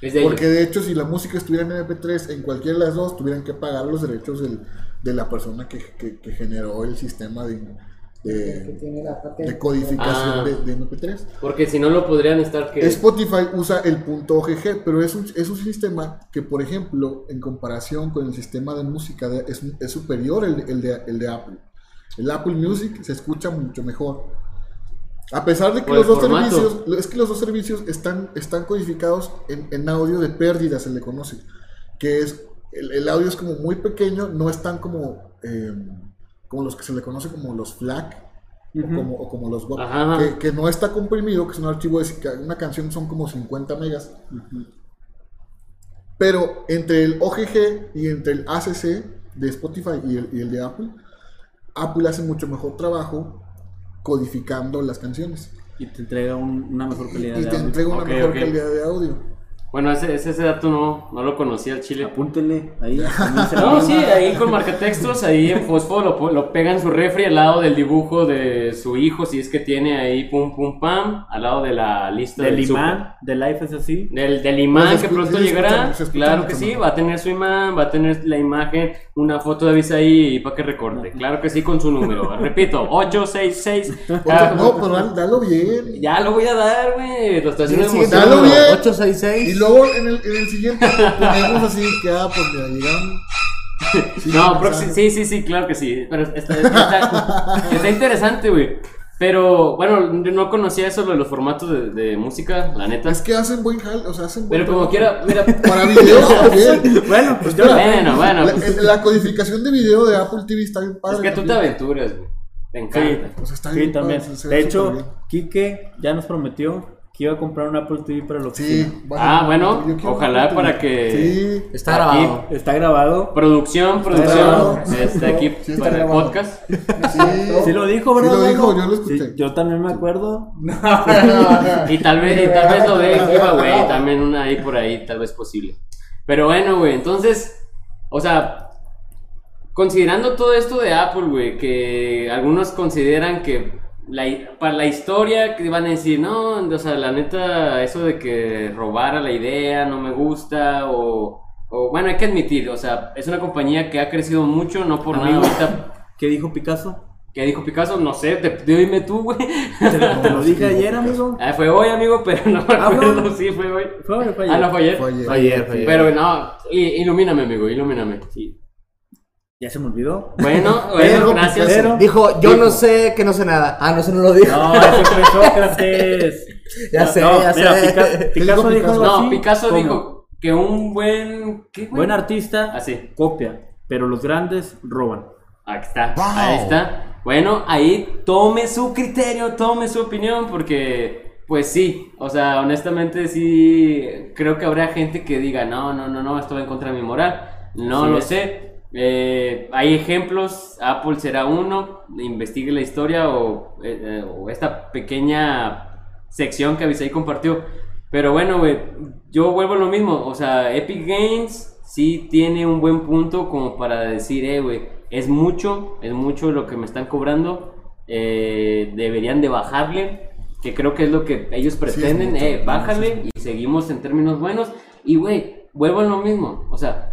Es de ellos. Porque de hecho, si la música estuviera en MP3, en cualquiera de las dos, tuvieran que pagar los derechos del- de la persona que, que- que generó el sistema de, de, tiene la patente. de codificación Ah. de, de MP3. Porque si no lo podrían estar que. Spotify usa el punto .ogg, pero es un, es un sistema que, por ejemplo, en comparación con el sistema de música, de- es, es superior el, el de, el de Apple. El Apple Music se escucha mucho mejor. A pesar de que los dos formato. servicios, es que los dos servicios están, están codificados en, en audio de pérdida, se le conoce. Que es, el, el audio es como muy pequeño, no es tan como, eh, como los que se le conoce como los FLAC o, como, o como los WAP, que, que no está comprimido, que es un archivo de que una canción son como 50 megas. Pero entre el OGG y entre el ACC de Spotify y el, y el de Apple, Apple hace mucho mejor trabajo codificando las canciones. Y te entrega un- una mejor Y, calidad y de te audio. entrega una mejor calidad de audio. Bueno, ese, ese, ese dato no, no lo conocía al chile. Apúntele ahí. No, sí, ahí con marcatextos, ahí en fosfo lo, lo pega en su refri al lado del dibujo de su hijo, si es que tiene ahí pum pum pam, al lado de la lista Del del imán, de Life es así. Del, del imán Pues que pronto llegará, claro que sí, va a tener su imán, va a tener la imagen, una foto de Avisa ahí para que recorte, claro que sí con su número, repito, 866. Oye, Ah, no, pero dale- dalo bien. Ya lo voy a dar, güey, lo estoy haciendo Sí, sí, dalo bien. 866. Luego en el, en el siguiente ponemos así que, ah, pues mira, llegaron. Sí, No, proxi- sí, sí, sí, claro que sí. Pero está, está- está interesante, güey. Pero bueno, no conocía eso lo de los formatos de, de música, la neta. Es que hacen buen jal, o sea, hacen buen Pero como trabajo. quiera, mira. Para videos también. Bueno, pues yo Bueno, bueno. La, pues, la codificación de video de Apple TV está bien padre. es que tú te aventuras, güey. Te Sí, encanta. O sea, está sí, bien también. padre, De hecho, bien. Quique ya nos prometió que iba a comprar un Apple TV para la oficina. Sí. Ah, bueno, ojalá para que-. Sí. Está Aquí. grabado. Está grabado. Producción, grabado. producción. Este aquí Sí, está para el podcast. Sí. Sí lo dijo, Sí ¿verdad? lo dijo, yo lo escuché. Sí, yo también me acuerdo. Y tal vez, y tal vez lo de giveaway, también una ahí por ahí, tal vez posible. Pero bueno, güey, entonces, o sea, considerando todo esto de Apple, güey, que algunos consideran que la, para la historia que van a decir, no, o sea, la neta, eso de que robara la idea no me gusta, o, o bueno, hay que admitir, o sea, es una compañía que ha crecido mucho, no por nada. ¿Qué dijo Picasso? ¿Qué dijo Picasso? No sé, te, dime tú, güey. Te lo, te lo dije ayer, amigo. Ah, fue hoy, amigo, pero no me Ah, fue acuerdo. hoy. Sí, fue hoy. Fue hoy, fue Ah, no, ayer. fue ayer. Fue ayer. Fue ayer, fue ayer. Pero no, ilumíname, amigo, ilumíname. Sí. Ya se me olvidó. Bueno, bueno, Pero, gracias. pero- Dijo, yo no sé que no sé nada. Ah, no, eso no lo dijo. No, eso fue Sócrates. Ya sé, No, ya mira, sé. Pica- Picasso dijo algo No, así Picasso dijo que un buen. Buen artista Así. copia, pero los grandes roban. Ahí está, ahí está. Bueno, ahí tome su criterio, tome su opinión, porque, pues sí, o sea, honestamente sí, creo que habrá gente que diga, no, no, no, no, esto va en contra de mi moral. No lo es. sé. Eh, hay ejemplos, Apple será uno, investigue la historia o, eh, o esta pequeña sección que Avisai compartió. Pero bueno, güey, yo vuelvo a lo mismo. O sea, Epic Games sí tiene un buen punto como para decir, eh, güey, es mucho, es mucho lo que me están cobrando. eh, deberían de bajarle, que creo que es lo que ellos pretenden. mucho, eh, sí, bájale y seguimos en términos buenos. Y, güey, vuelvo a lo mismo. O sea,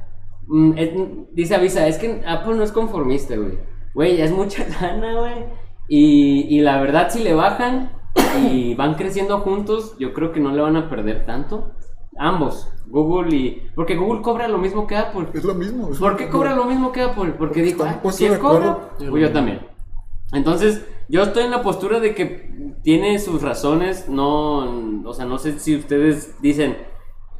mm, es- dice Avisa, es que Apple no es conformista, güey. Güey, es mucha lana, güey. Y, y la verdad, si le bajan y van creciendo juntos, yo creo que no le van a perder tanto. Ambos, Google y... Porque Google cobra lo mismo que Apple. Es lo mismo. es ¿Por qué cobra lo mismo que Apple? Porque dijo, están ah, si él cobra, pues yo también. Entonces, yo estoy en la postura de que tiene sus razones, no, o sea, no sé si ustedes dicen,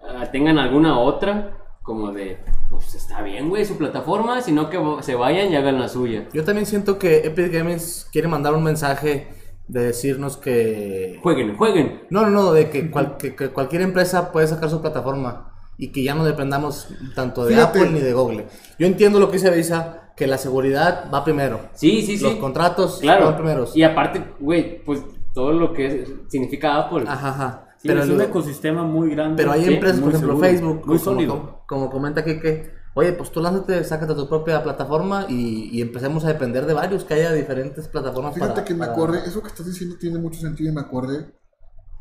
ah, tengan alguna otra, como de, pues está bien, güey, su plataforma, sino que se vayan y hagan la suya. Yo también siento que Epic Games quiere mandar un mensaje de decirnos que... Jueguen, jueguen. No, no, no, de que, cual- que- que cualquier empresa puede sacar su plataforma y que ya no dependamos tanto de Fíjate. Apple ni de Google. Yo entiendo lo que dice Avisa, que la seguridad va primero. Sí, sí, sí. Los contratos claro. van primeros. Y aparte, güey, pues todo lo que significa Apple. Ajá, ajá. Sí, pero, es un ecosistema muy grande. pero hay sí, empresas, por ejemplo seguro, Facebook, muy como, sólido. como, como comenta aquí que, oye, pues tú lánzate, sácate tu propia plataforma y, y empecemos a depender de varios, que haya diferentes plataformas Fíjate para- que me para- acordé, eso que estás diciendo tiene mucho sentido y me acordé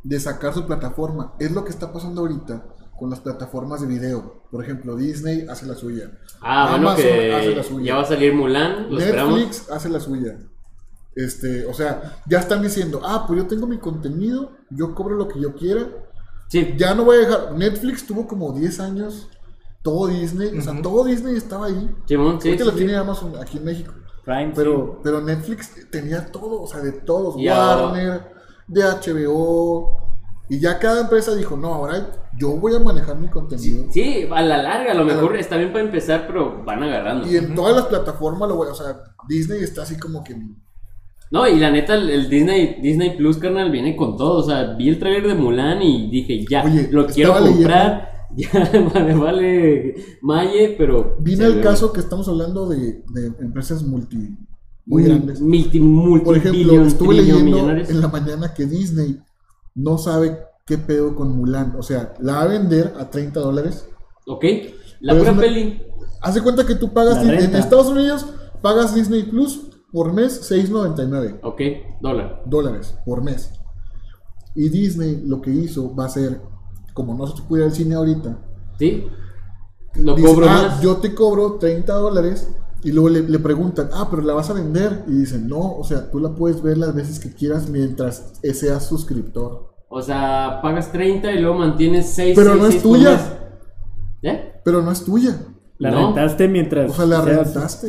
de sacar su plataforma. Es lo que está pasando ahorita con las plataformas de video. Por ejemplo, Disney hace la suya. Ah, bueno, Amazon hace la que suya. ya va a salir Mulan, lo esperamos. Netflix hace la suya. Este, o sea, ya están diciendo, ah, pues yo tengo mi contenido, yo cobro lo que yo quiera. Sí, Ya no voy a dejar. Netflix tuvo como 10 años, todo Disney, o sea, todo Disney estaba ahí. Simón, sí, Ahorita sí, lo sí. tiene Amazon aquí en México. Prime, Pero, pero Netflix tenía todo, o sea, de todos. Warner, de HBO. Y ya cada empresa dijo, no, ahora yo voy a manejar mi contenido. Sí, a la larga, a lo mejor está bien para empezar, pero van agarrando. Y en todas las plataformas lo voy, o sea, Disney está así como que No, y la neta, el, el Disney, Disney Plus, carnal, viene con todo. O sea, vi el trailer de Mulan y dije, ya, Oye, lo quiero comprar. Ya, vale, vale, Maye, pero. Viene se el caso que estamos hablando de, de empresas multi muy grandes. Multi, multi, Por ejemplo, billion, estuve leyendo millonarios. en la mañana que Disney no sabe ¿qué pedo con Mulan? O sea, la va a vender a 30 dólares. ¿Ok? La pura una- peli. Haz de cuenta que tú pagas, en-. Estados Unidos, pagas Disney Plus por mes 6.99 Ok, dólar. dólares por mes. Y Disney lo que hizo va a ser, como no se puede ir al cine ahorita, ¿Sí? Lo dice, cobro ah, más. yo te cobro 30 dólares y luego le, le preguntan, ah, pero la vas a vender. Y dicen, no, o sea, tú la puedes ver las veces que quieras mientras seas suscriptor. O sea, pagas 30 y luego mantienes 6. Pero no es tuya. ¿Eh? Pero no es tuya. La No. rentaste mientras. O sea, la rentaste.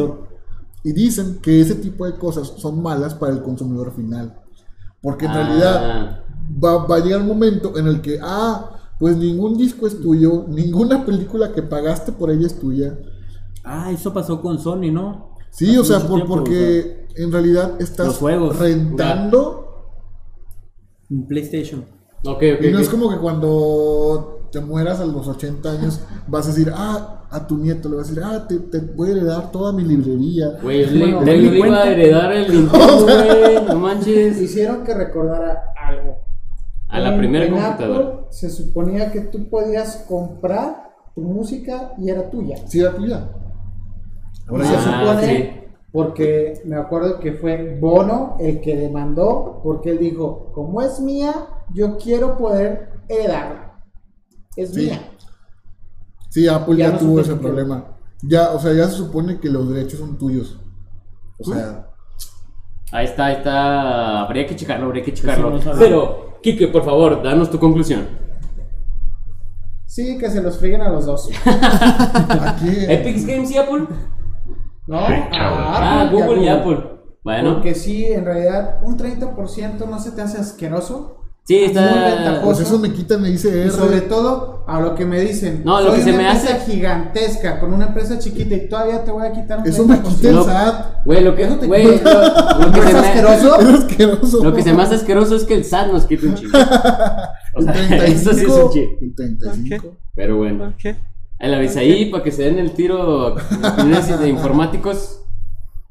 Y dicen que ese tipo de cosas son malas para el consumidor final. Porque en Ah. realidad va, va a llegar un momento en el que, ah, pues ningún disco es tuyo, ninguna película que pagaste por ella es tuya. Ah, eso pasó con Sony, ¿no? Sí, Hace o sea, mucho por- tiempo, porque en realidad estás juegos. rentando. En PlayStation. Ok, ok. Y no es como que cuando te mueras a los 80 años vas a decir, ah, a tu nieto le vas a decir, ah, te, te voy a heredar toda mi librería. Güey, le, le iba a heredar el Nintendo, güey. No manches. Hicieron que recordara algo. A la En- primera en computadora. Apple se suponía que tú podías comprar tu música y era tuya. Sí, era tuya. Ahora se ya Ah, supone, sí. porque me acuerdo que fue Bono el que demandó, porque él dijo, como es mía, yo quiero poder heredarla. Es Sí. mía. Sí, Apple Ya ya, no tuvo ese problema. Ya, o sea, ya se supone que los derechos son tuyos. O sea, Ahí está, ahí está. Habría que checarlo, habría que checarlo. Pero, Kike, por favor, danos tu conclusión. Sí, que se los fríen a los dos. aquí. ¿Epic Games y Apple? ¿No? Ah, Apple y a Google y Apple. Bueno, Porque sí, en realidad, un 30% no se te hace asqueroso. Sí, muy está. ventajoso. Pues eso me quita, me dice Y sobre todo, a lo que me dicen. No, lo soy que se una me empresa hace- gigantesca con una empresa chiquita y todavía te voy a quitar un Eso me 30%. quita el. SAT. Güey, lo que, Eso te güey, quita. lo, lo que ¿No se es me, asqueroso? Es asqueroso. lo que se me hace asqueroso es que el SAT nos quite un chingo. O El sea, 35. eso sí es un chingo. El 35. Pero bueno. Ok. Ahí la ves ahí para que se den el tiro de informáticos.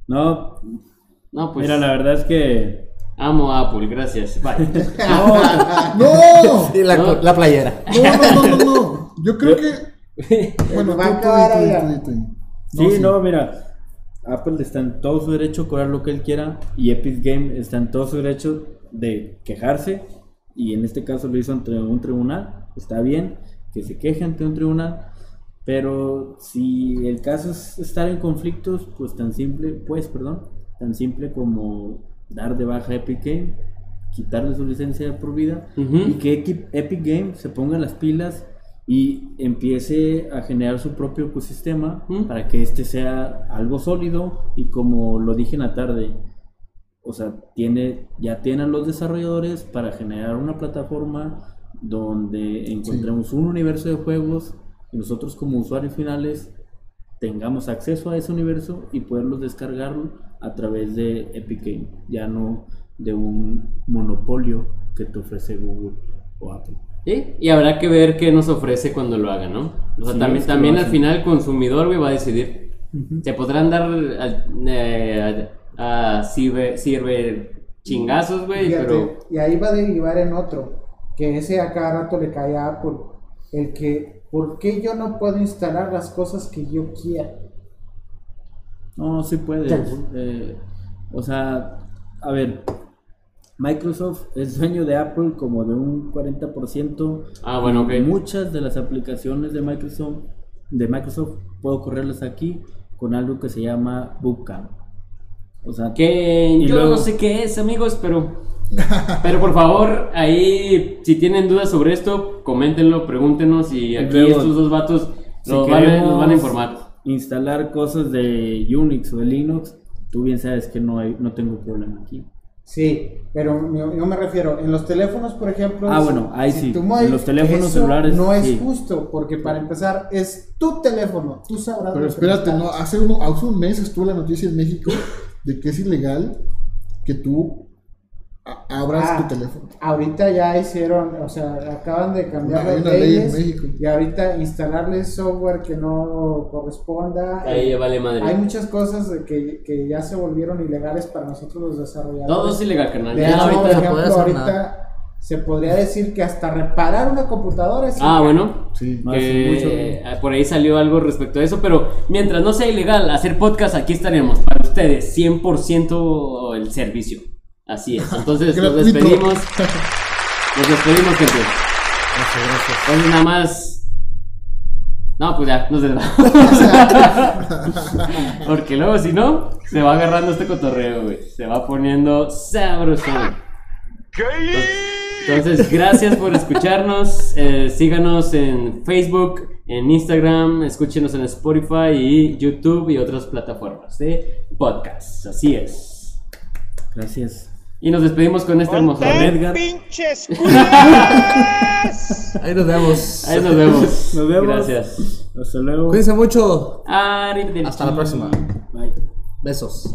No, No, pues. mira, la verdad es que. Amo a Apple, gracias. Bye. ¡No! La, No. la playera. No, no, no, no, no. Yo creo que. Bueno, Va a acabar allá. Sí, no, mira. Apple está en todo su derecho a cobrar lo que él quiera. Y Epic Game está en todo su derecho de quejarse. Y en este caso lo hizo ante un tribunal. Está bien que se queje ante un tribunal. Pero si el caso es estar en conflictos, pues tan simple, pues, perdón, tan simple como dar de baja Epic Game, quitarle su licencia por vida y que Epic Game se ponga las pilas y empiece a generar su propio ecosistema para que este sea algo sólido y como lo dije en la tarde, o sea, tiene, ya tienen los desarrolladores para generar una plataforma donde encontremos un universo de juegos y nosotros como usuarios finales tengamos acceso a ese universo y poderlos descargar a través de Epic Game, ya no de un monopolio que te ofrece Google o Apple. Sí, Y habrá que ver qué nos ofrece cuando lo haga, ¿no? O sea, Sí, también, también al final el consumidor, güey, va a decidir. Se podrán dar a, eh, a- a ciber, ciber chingazos, güey, Fíjate, pero... Y ahí va a derivar en otro, que ese a cada rato le cae a Apple. El que, ¿por qué yo no puedo instalar las cosas que yo quiera? No, sí puedes. eh, o sea, a ver, Microsoft es dueño de Apple como de un 40%. Ah, bueno, ok. Muchas de las aplicaciones de Microsoft, de Microsoft puedo correrlas aquí con algo que se llama Bootcamp. O sea, Que yo luego- no sé qué es, amigos, pero... Pero por favor, ahí, si tienen dudas sobre esto, coméntenlo, pregúntenos y aquí luego, estos dos vatos si nos, van, a- queremos nos van a informar. Instalar cosas de Unix o de Linux, tú bien sabes que no hay, no tengo problema aquí. Sí, pero yo, yo me refiero, en los teléfonos, por ejemplo. Ah, si- bueno, ahí sí, tú en los teléfonos eso celulares, No es sí. justo, porque para empezar, es tu teléfono, tú sabrás. Pero espérate, no, hace, uno, hace un mes estuvo la noticia en México de que es ilegal que tú abras Ah, tu teléfono. Ahorita ya hicieron, o sea, acaban de cambiar Hay las una ley en leyes México. y ahorita instalarle software que no corresponda. Ahí vale madre. Hay muchas cosas de que, que ya se volvieron ilegales para nosotros los desarrolladores. Todo es ilegal, carnal. De Ya hecho, ahorita por ejemplo, ahorita nada. se podría decir que hasta reparar una computadora es Ah, bueno. Sí. Mucho. eh, por ahí salió algo respecto a eso, pero mientras no sea ilegal hacer podcast, aquí estaremos para ustedes, 100% el servicio. Así es. Entonces nos despedimos. Nos despedimos, gente. Entonces nada más. No, pues ya, nos despedimos. Porque luego, si no, se va agarrando este cotorreo, güey. Se va poniendo sabroso. Entonces, gracias por escucharnos. Eh, síganos en Facebook, en Instagram, escúchenos en Spotify y YouTube y otras plataformas de podcasts. Así es. Gracias. Y nos despedimos con este hermoso. Edgar. pinches Ahí nos vemos. Ahí nos vemos. Nos vemos. Gracias. Hasta luego. Cuídense mucho. Arrivederci. Hasta la próxima. Bye. Besos.